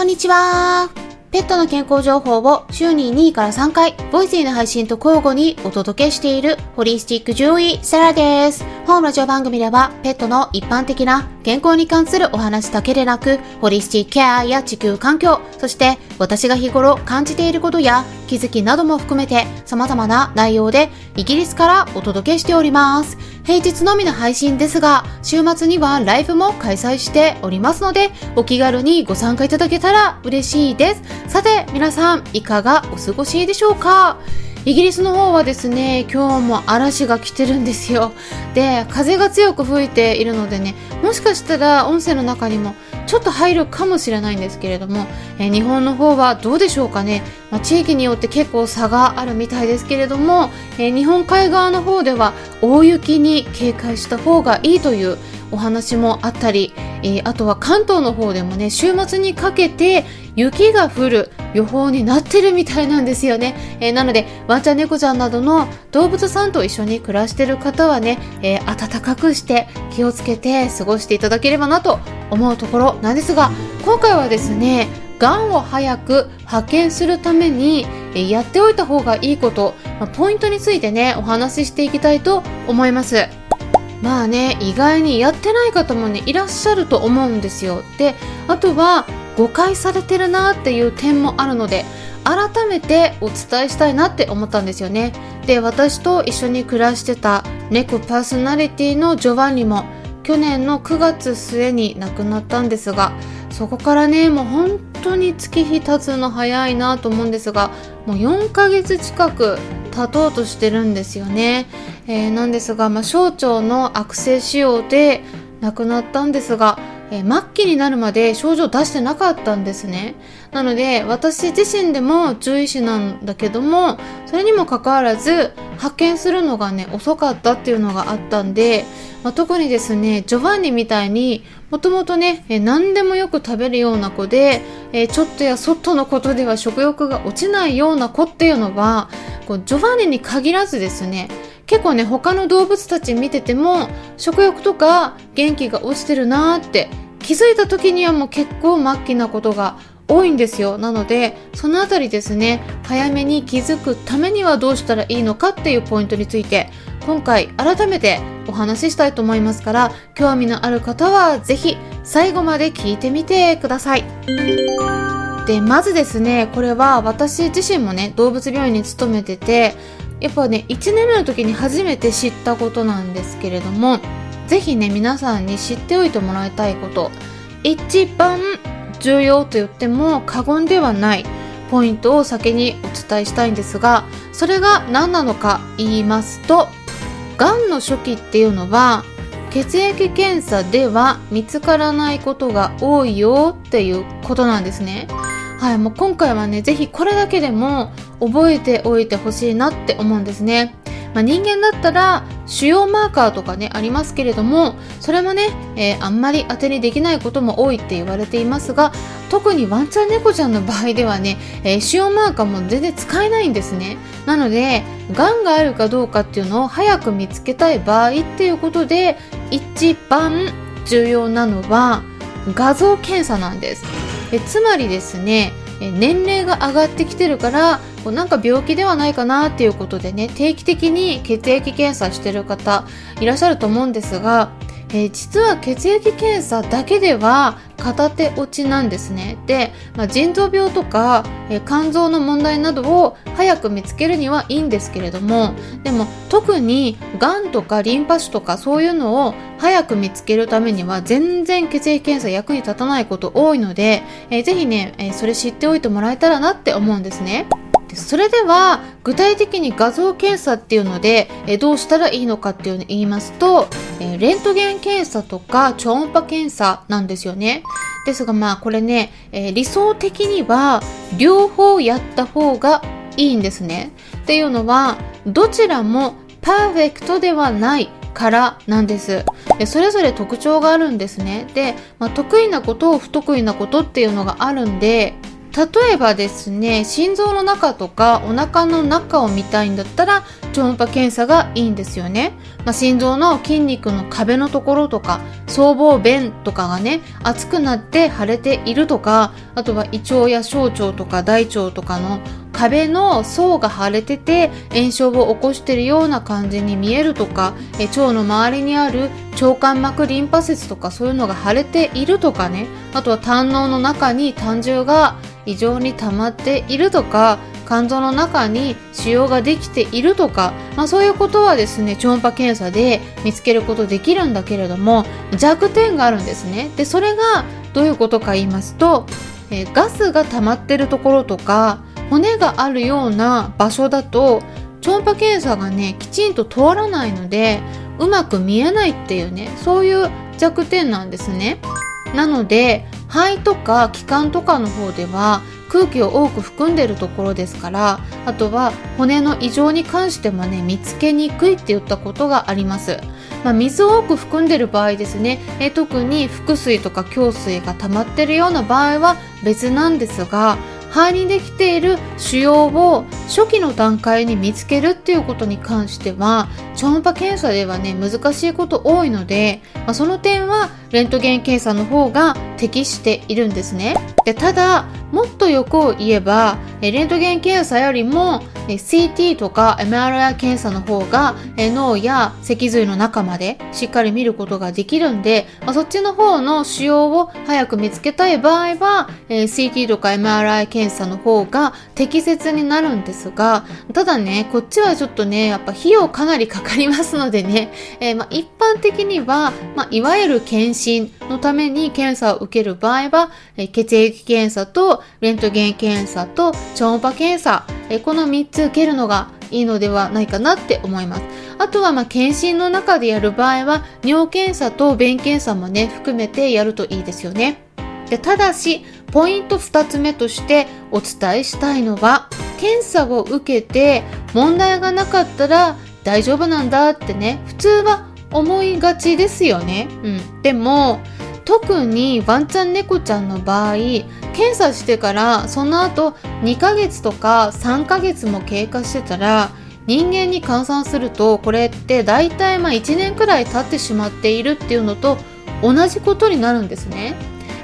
こんにちは。ペットの健康情報を週に2位から3回、ボイスの配信と交互にお届けしているホリスティック獣医セラです。本ラジオ番組では、ペットの一般的な健康に関するお話だけでなく、ホリスティケアや地球環境、そして私が日頃感じていることや気づきなども含めて様々な内容でイギリスからお届けしております。平日のみの配信ですが、週末にはライブも開催しておりますので、お気軽にご参加いただけたら嬉しいです。さて、皆さん、いかがお過ごしでしょうか？イギリスの方はですね、今日も嵐が来てるんですよ。で、風が強く吹いているのでね、もしかしたら音声の中にもちょっと入るかもしれないんですけれども、えー、日本の方はどうでしょうかね、まあ、地域によって結構差があるみたいですけれども、えー、日本海側の方では大雪に警戒した方がいいというお話もあったり、えー、あとは関東の方でもね週末にかけて雪が降る予報になってるみたいなんですよね、えー、なのでワンちゃん猫ちゃんなどの動物さんと一緒に暮らしてる方はね、えー、暖かくして気をつけて過ごしていただければなと思うところなんですが今回はですねがんを早く発見するためにやっておいた方がいいこと、まポイントについてねお話ししていきたいと思います。まあね意外にやってない方もねいらっしゃると思うんですよ。であとは誤解されてるなっていう点もあるので改めてお伝えしたいなって思ったんですよね。で私と一緒に暮らしてた猫パーソナリティのジョバンニも去年の9月末に亡くなったんですがそこからねもう本当に月日経つの早いなと思うんですがもう4ヶ月近く経とうとしてるんですよね、えー、なんですが、まあ、小腸の悪性腫瘍で亡くなったんですが、えー、末期になるまで症状出してなかったんですね。なので私自身でも獣医師なんだけどもそれにもかかわらず発見するのがね遅かったっていうのがあったんでまあ、特にですねジョバンニみたいにもともとね、何でもよく食べるような子で、えちょっとやそっとのことでは食欲が落ちないような子っていうのはこうジョバンニに限らずですね結構ね他の動物たち見てても食欲とか元気が落ちてるなーって気づいた時にはもう結構末期なことが多いんですよ。なのでそのあたりですね早めに気づくためにはどうしたらいいのかっていうポイントについて今回改めてお話ししたいと思いますから興味のある方はぜひ最後まで聞いてみてください。でまずですねこれは私自身もね動物病院に勤めててやっぱね1年目の時に初めて知ったことなんですけれどもぜひね皆さんに知っておいてもらいたいこと一番重要と言っても過言ではないポイントを先にお伝えしたいんですがそれが何なのか言いますとがんの初期っていうのは血液検査では見つからないことが多いよっていうことなんですね。はい、もう今回はね、ぜひこれだけでも覚えておいてほしいなって思うんですね。まあ、人間だったら主要マーカーとかねありますけれどもそれもね、えー、あんまり当てにできないことも多いって言われていますが特にワンちゃん猫ちゃんの場合ではね、えー、主要マーカーも全然使えないんですね。なのでがんがあるかどうかっていうのを早く見つけたい場合っていうことで一番重要なのは画像検査なんです。えつまりですね年齢が上がってきてるからこうなんか病気ではないかなっていうことでね定期的に血液検査してる方いらっしゃると思うんですが、えー、実は血液検査だけでは片手落ちなんですねで、まあ、腎臓病とか、えー、肝臓の問題などを早く見つけるにはいいんですけれどもでも特にがんとかリンパ腫とかそういうのを早く見つけるためには全然血液検査役に立たないこと多いので、えー、ぜひね、えー、それ知っておいてもらえたらなって思うんですね。それでは具体的に画像検査っていうので、えどうしたらいいのかっていうのを言いますと、えレントゲン検査とか超音波検査なんですよね。ですがまあこれね、え理想的には両方やった方がいいんですね。っていうのはどちらもパーフェクトではないからなんですでそれぞれ特徴があるんですねで、まあ、得意なこと不得意なことっていうのがあるんで例えばですね心臓の中とかお腹の中を見たいんだったら超音波検査がいいんですよね、まあ、心臓の筋肉の壁のところとか僧帽弁とかがね熱くなって腫れているとかあとは胃腸や小腸とか大腸とかの壁の層が腫れてて炎症を起こしているような感じに見えるとかえ腸の周りにある腸間膜リンパ節とかそういうのが腫れているとかね。あとは胆のの中に胆汁が異常に溜まっているとか肝臓の中に腫瘍ができているとか、まあ、そういうことはですね超音波検査で見つけることできるんだけれども弱点があるんですね。でそれがどういうことか言いますと、え、ガスが溜まってるところとか骨があるような場所だと超音波検査がねきちんと通らないのでうまく見えないっていうねそういう弱点なんですね。なので肺とか気管とかの方では空気を多く含んでるところですからあとは骨の異常に関してもね見つけにくいって言ったことがあります、まあ、水を多く含んでる場合ですねえ特に腹水とか胸水が溜まってるような場合は別なんですが肺にできている腫瘍を初期の段階に見つけるっていうことに関しては超音波検査ではね難しいこと多いので、まあ、その点はレントゲン検査の方が適しているんですね。でただもっと欲を言えばレントゲン検査よりも CT とか MRI 検査の方が脳や脊髄の中までしっかり見ることができるんで、そっちの方の腫瘍を早く見つけたい場合は CT とか MRI 検査の方が適切になるんですがただねこっちはちょっとねやっぱ費用かなりかかりますのでね、えー、ま一般的には、ま、いわゆる検診のために検査を受ける場合は、血液検査とレントゲン検査と超音波検査、えこの3つ受けるのがいいのではないかなって思います。あとはま検診の中でやる場合は尿検査と便検査もね含めてやるといいですよね。でただしポイント2つ目としてお伝えしたいのは検査を受けて問題がなかったら大丈夫なんだってね普通は思いがちですよね。うん、でも特にワンちゃん猫ちゃんの場合検査してからその後2ヶ月とか3ヶ月も経過してたら人間に換算するとこれって大体まあ1年くらい経ってしまっているっていうのと同じことになるんですね。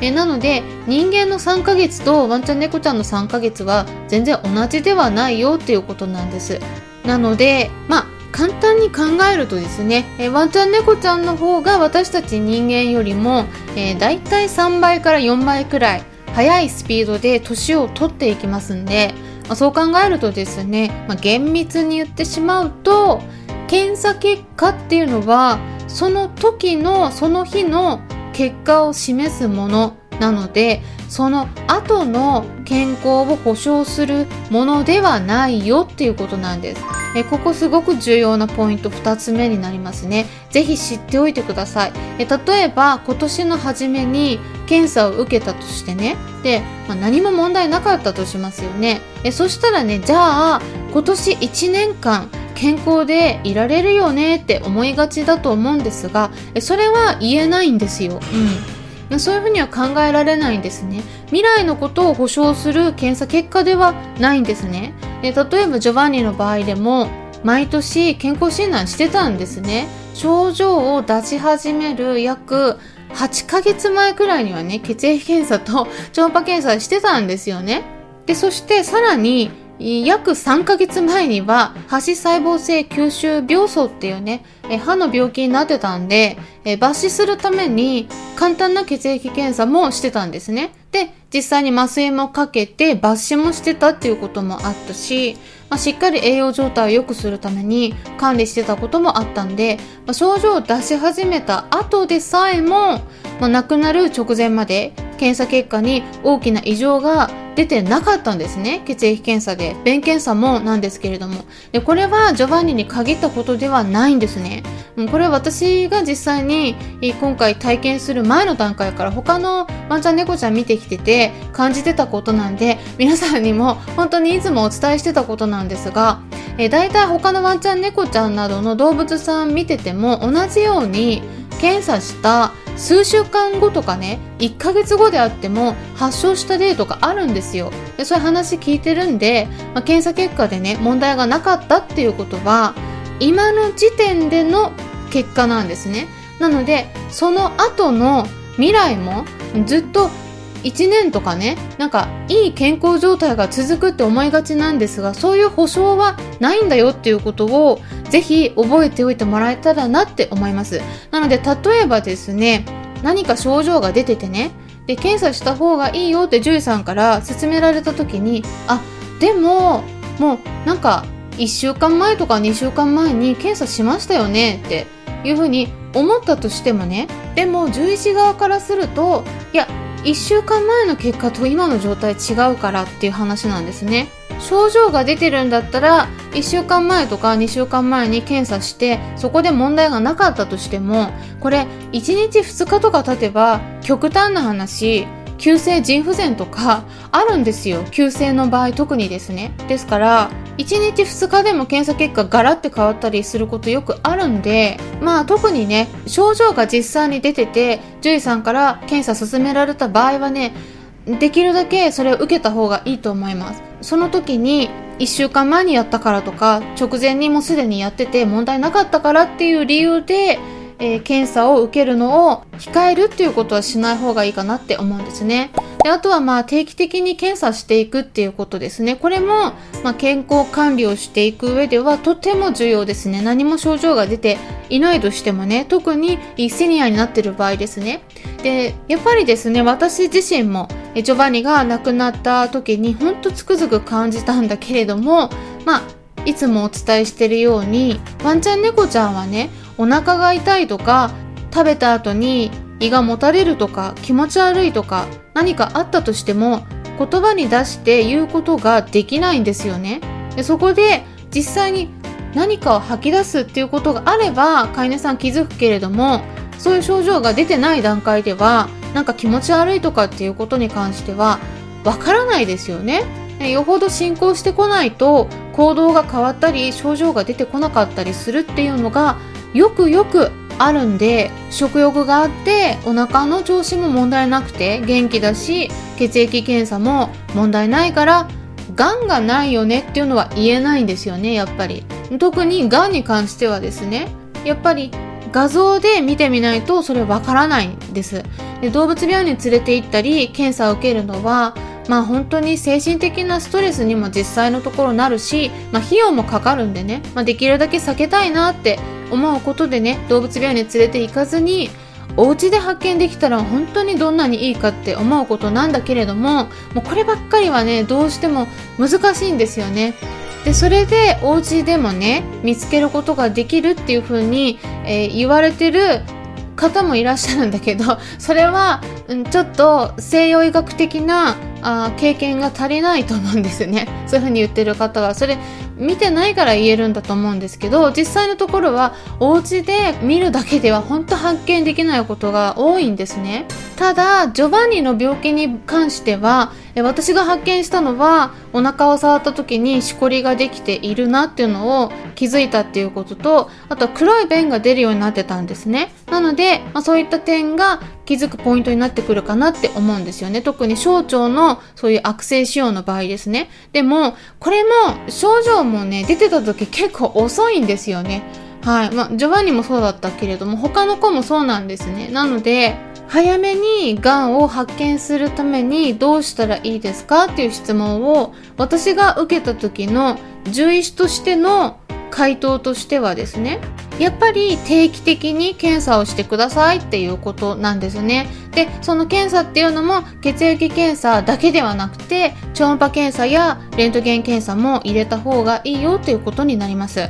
えなので人間の3ヶ月とワンちゃん猫ちゃんの3ヶ月は全然同じではないよっていうことなんです。なのでまあ簡単に考えるとですね、えワンちゃん猫ちゃんの方が私たち人間よりも、えー、大体3倍から4倍くらい速いスピードで年を取っていきますんで、まあ、そう考えるとですね、まあ、厳密に言ってしまうと検査結果っていうのはその時のその日の結果を示すものなのでその後の健康を保障するものではないよっていうことなんです。えここすごく重要なポイント2つ目になりますね。ぜひ知っておいてください。え例えば今年の初めに検査を受けたとしてね。で、まあ、何も問題なかったとしますよね。えそしたらね、じゃあ今年1年間健康でいられるよね？って思いがちだと思うんですが、それは言えないんですよ。うん。そういうふうには考えられないんですね未来のことを保証する検査結果ではないんですねで例えばジョバンニの場合でも毎年健康診断してたんですね。症状を出し始める約8ヶ月前くらいにはね血液検査と 超音波検査してたんですよね。でそしてさらに約3ヶ月前には、歯脂細胞性吸収病巣っていうね、歯の病気になってたんで、抜歯するために簡単な血液検査もしてたんですね。で、実際に麻酔もかけて抜歯もしてたっていうこともあったし、まあ、しっかり栄養状態を良くするために管理してたこともあったんで、まあ、症状を出し始めた後でさえも、まあ、亡くなる直前まで検査結果に大きな異常が出てなかったんですね血液検査で。便検査もなんですけれども。でこれはジョバンニに限ったことではないんですね。これは私が実際に今回体験する前の段階から他のワンちゃん猫ちゃん見てきてて感じてたことなんで皆さんにも本当にいつもお伝えしてたことなんですがえ大体他のワンちゃん猫ちゃんなどの動物さん見てても同じように検査した数週間後とかね1ヶ月後であっても発症した例とかあるんですよ。でそういう話聞いてるんで、まあ、検査結果でね問題がなかったっていうことは今の時点での結果なんですね。なのでその後の未来もずっと1年とかねなんかいい健康状態が続くって思いがちなんですがそういう保証はないんだよっていうことをぜひ覚えておいてもらえたらなって思います。なので例えばですね何か症状が出ててねで検査した方がいいよって獣医さんから勧められた時にあでももうなんか1週間前とか2週間前に検査しましたよねっていうふうに思ったとしてもねでも獣医師側からするといや1週間前の結果と今の状態違うからっていう話なんですね。症状が出てるんだったら1週間前とか2週間前に検査してそこで問題がなかったとしてもこれ1日2日とか経てば極端な話急性腎不全とかあるんですよ。急性の場合特にですね。ですから1日2日でも検査結果ガラって変わったりすることよくあるんでまあ特にね症状が実際に出てて獣医さんから検査勧められた場合はねできるだけそれを受けた方がいいと思います。その時に1週間前にやったからとか直前にもすでにやってて問題なかったからっていう理由でえー、検査を受けるのを控えるっていうことはしない方がいいかなって思うんですね。であとはまあ定期的に検査していくっていうことですね。これもまあ健康管理をしていく上ではとても重要ですね。何も症状が出ていないとしてもね、特にセニアになってる場合ですね。で、やっぱりですね、私自身もジョバニが亡くなった時にほんとつくづく感じたんだけれども、まあいつもお伝えしてるようにワンちゃん猫ちゃんはねお腹が痛いとか食べた後に胃がもたれるとか気持ち悪いとか何かあったとしても言葉に出して言うことができないんですよね。でそこで実際に何かを吐き出すっていうことがあれば飼い主さん気づくけれどもそういう症状が出てない段階ではなんか気持ち悪いとかっていうことに関してはわからないですよね。よほど進行してこないと行動が変わったり症状が出てこなかったりするっていうのがよくよくあるんで食欲があってお腹の調子も問題なくて元気だし血液検査も問題ないからがんがないよねっていうのは言えないんですよねやっぱり。特にがんに関してはですねやっぱり画像で見てみないとそれわからないんです。で動物病院に連れて行ったり検査を受けるのはまあ本当に精神的なストレスにも実際のところなるし、まあ費用もかかるんでね、まあできるだけ避けたいなって思うことでね動物病院に連れて行かずにお家で発見できたら本当にどんなにいいかって思うことなんだけれどももうこればっかりはねどうしても難しいんですよね。でそれでお家でもね見つけることができるっていう風に、えー、言われてる方もいらっしゃるんだけどそれは、うん、ちょっと西洋医学的なあ経験が足りないと思うんですよね。そういう風に言ってる方は。それ見てないから言えるんだと思うんですけど実際のところはお家で見るだけでは本当発見できないことが多いんですね。ただジョバンニの病気に関しては私が発見したのはお腹を触った時にしこりができているなっていうのを気づいたっていうこととあとは黒い便が出るようになってたんですね。なので、まあ、そういった点が気づくポイントになってくるかなって思うんですよね。特に小腸のそういう悪性腫瘍の場合ですね。でもこれも症状もね出てた時結構遅いんですよね。はい。まあジョバンニもそうだったけれども他の子もそうなんですね。なので早めにがんを発見するためにどうしたらいいですかっていう質問を私が受けた時の獣医師としての回答としてはですねやっぱり定期的に検査をしてくださいっていうことなんですね。で、その検査っていうのも血液検査だけではなくて超音波検査やレントゲン検査も入れた方がいいよっていうことになります。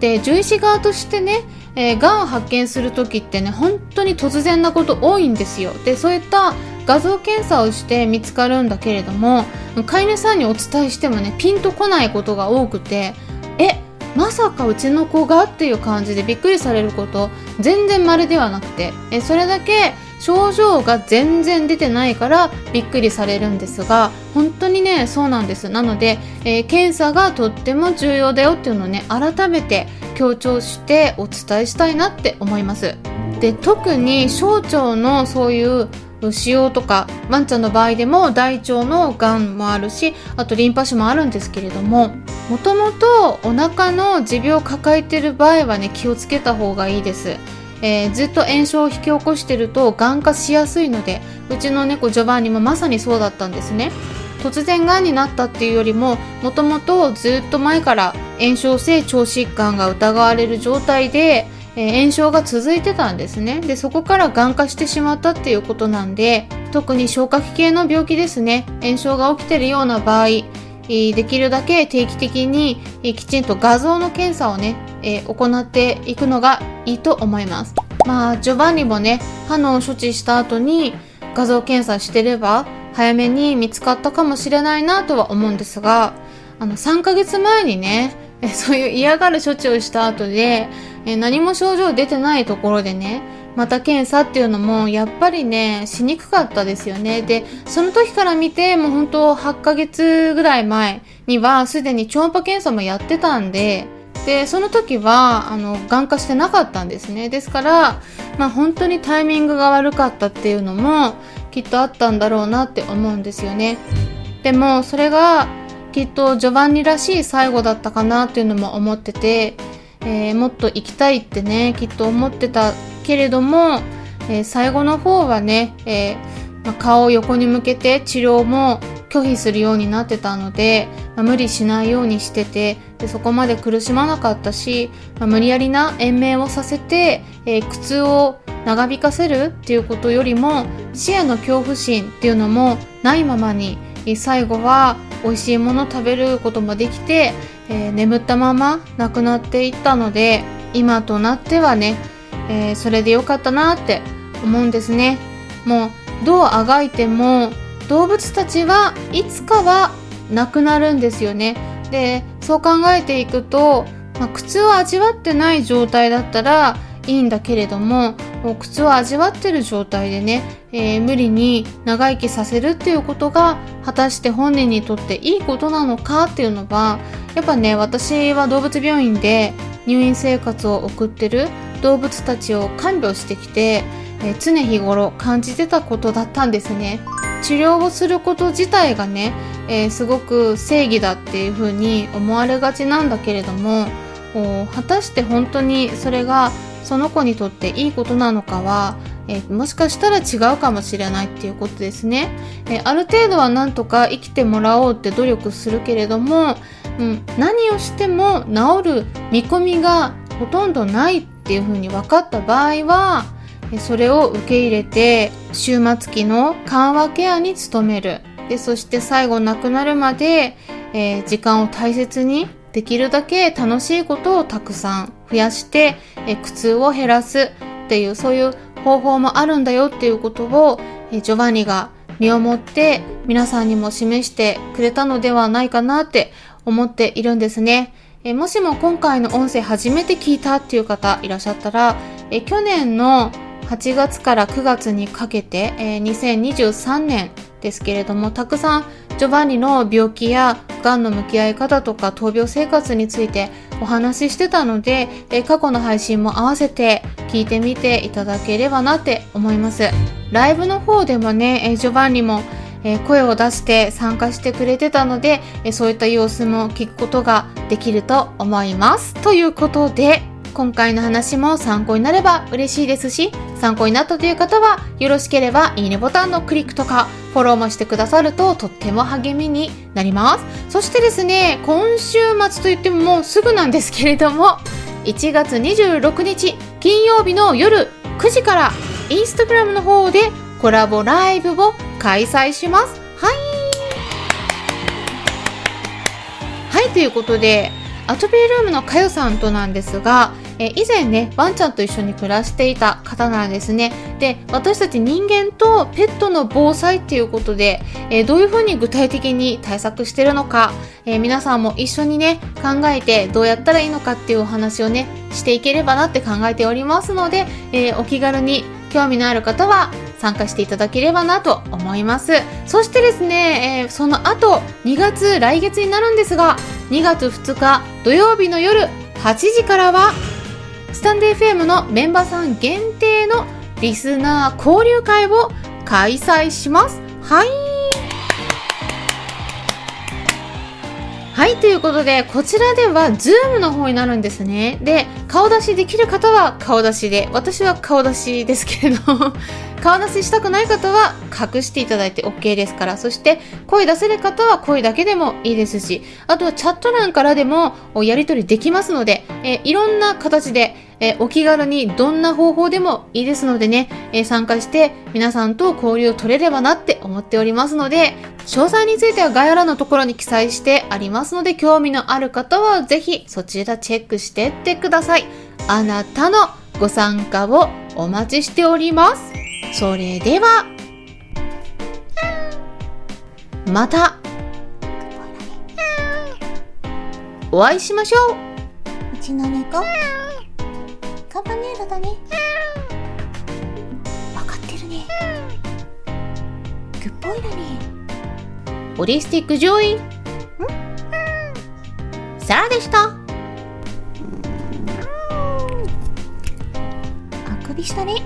で、獣医師側としてね、えー、がんを発見する時ってね本当に突然なこと多いんですよ。でそういった画像検査をして見つかるんだけれども飼い主さんにお伝えしてもねピンとこないことが多くてえまさかうちの子がっていう感じでびっくりされること全然まるではなくてえそれだけ症状が全然出てないからびっくりされるんですが本当にねそうなんですなので、えー、検査がとっても重要だよっていうのをね改めて強調してお伝えしたいなって思いますで特に小腸のそういう使用とかワンちゃんの場合でも大腸のがんもあるしあとリンパ腫もあるんですけれどももともとお腹の持病を抱えてる場合はね気をつけた方がいいです。えー、ずっと炎症を引き起こしてるとがん化しやすいのでうちの猫ジョバンニもまさにそうだったんですね。突然がんになったっていうよりももともとずっと前から炎症性腸疾患が疑われる状態でえー、炎症が続いてたんですね。でそこからがん化してしまったっていうことなんで特に消化器系の病気ですね。炎症が起きてるような場合できるだけ定期的にきちんと画像の検査をね、え、行っていくのがいいと思います。まあジョバンニもね歯の処置した後に画像検査してれば早めに見つかったかもしれないなとは思うんですがあの3ヶ月前にねそういう嫌がる処置をした後で何も症状出てないところでね、また検査っていうのもやっぱりね、しにくかったですよね。で、その時から見て、もう本当8ヶ月ぐらい前にはすでに超音波検査もやってたんで、で、その時は、あの、眼化してなかったんですね。ですから、まあ本当にタイミングが悪かったっていうのもきっとあったんだろうなって思うんですよね。でも、それがきっとジョバンニらしい最後だったかなっていうのも思ってて、えー、もっと行きたいってねきっと思ってたけれども、えー、最後の方はね、えー、まあ、顔を横に向けて治療も拒否するようになってたので、まあ、無理しないようにしててでそこまで苦しまなかったし、まあ、無理やりな延命をさせて、え苦痛を長引かせるっていうことよりも死への恐怖心っていうのもないままに最後は美味しいもの食べることもできてえー、眠ったまま亡くなっていったので今となってはね、えー、それでよかったなって思うんですね。もうどうあがいても動物たちはいつかは亡くなるんですよね。でそう考えていくと、まあ、苦痛を味わってない状態だったらいいんだけれども苦痛を味わってる状態でね、えー、無理に長生きさせるっていうことが果たして本人にとっていいことなのかっていうのはやっぱね私は動物病院で入院生活を送ってる動物たちを看病してきて、えー、常日頃感じてたことだったんですね。治療をすること自体がね、えー、すごく正義だっていうふうに思われがちなんだけれども果たして本当にそれがその子にとっていいことなのかは、えー、もしかしたら違うかもしれないっていうことですね、えー、ある程度はなんとか生きてもらおうって努力するけれども、うん、何をしても治る見込みがほとんどないっていうふうに分かった場合はそれを受け入れて終末期の緩和ケアに努める。でそして最後亡くなるまで、えー、時間を大切にできるだけ楽しいことをたくさん増やして、え苦痛を減らすっていうそういう方法もあるんだよっていうことを、えジョバンニが身をもって皆さんにも示してくれたのではないかなって思っているんですね。えもしも今回の音声初めて聞いたっていう方いらっしゃったら、え去年の8月から9月にかけて、え2023年ですけれどもたくさんジョバンニの病気やがんの向き合い方とか闘病生活についてお話ししてたので、え過去の配信も合わせて聞いてみていただければなって思いますライブの方でもね、えジョバンニもえ声を出して参加してくれてたので、えそういった様子も聞くことができると思います。ということで、今回の話も参考になれば嬉しいですし、参考になったという方は、よろしければいいねボタンのクリックとか、フォローもしてくださるととっても励みになります。そしてですね、今週末といってももうすぐなんですけれども、1月26日金曜日の夜9時からインスタグラムの方でコラボライブを開催します。はい。はい、ということで、アトピールームのかよさんとなんですが、え以前ね、ワンちゃんと一緒に暮らしていた方なんですね。で、私たち人間とペットの防災っていうことで、えどういうふうに具体的に対策してるのか、え皆さんも一緒にね、考えてどうやったらいいのかっていうお話をね、していければなって考えておりますので、えお気軽に興味のある方は参加していただければなと思います。そしてですね、えー、その後、2月、来月になるんですが、2月2日土曜日の夜8時からはスタンデー FM のメンバーさん限定のリスナー交流会を開催します。はい。はい、ということで、こちらでは、 Zoom の方になるんですね。で、顔出しできる方は顔出しで、私は顔出しですけれど、顔出ししたくない方は隠していただいて OK ですから、そして声出せる方は声だけでもいいですし、あとはチャット欄からでもやり取りできますので、えいろんな形で、えお気軽にどんな方法でもいいですのでね、え参加して皆さんと交流を取れればなって思っておりますので、詳細については概要欄のところに記載してありますので、興味のある方はぜひそちらチェックしてってください。あなたのご参加をお待ちしております。それでは、また、お会いしましょううちの猫カンパネーラだね。わかってるね。グッポイだね。ホリスティック上位？サラでした。あくびしたね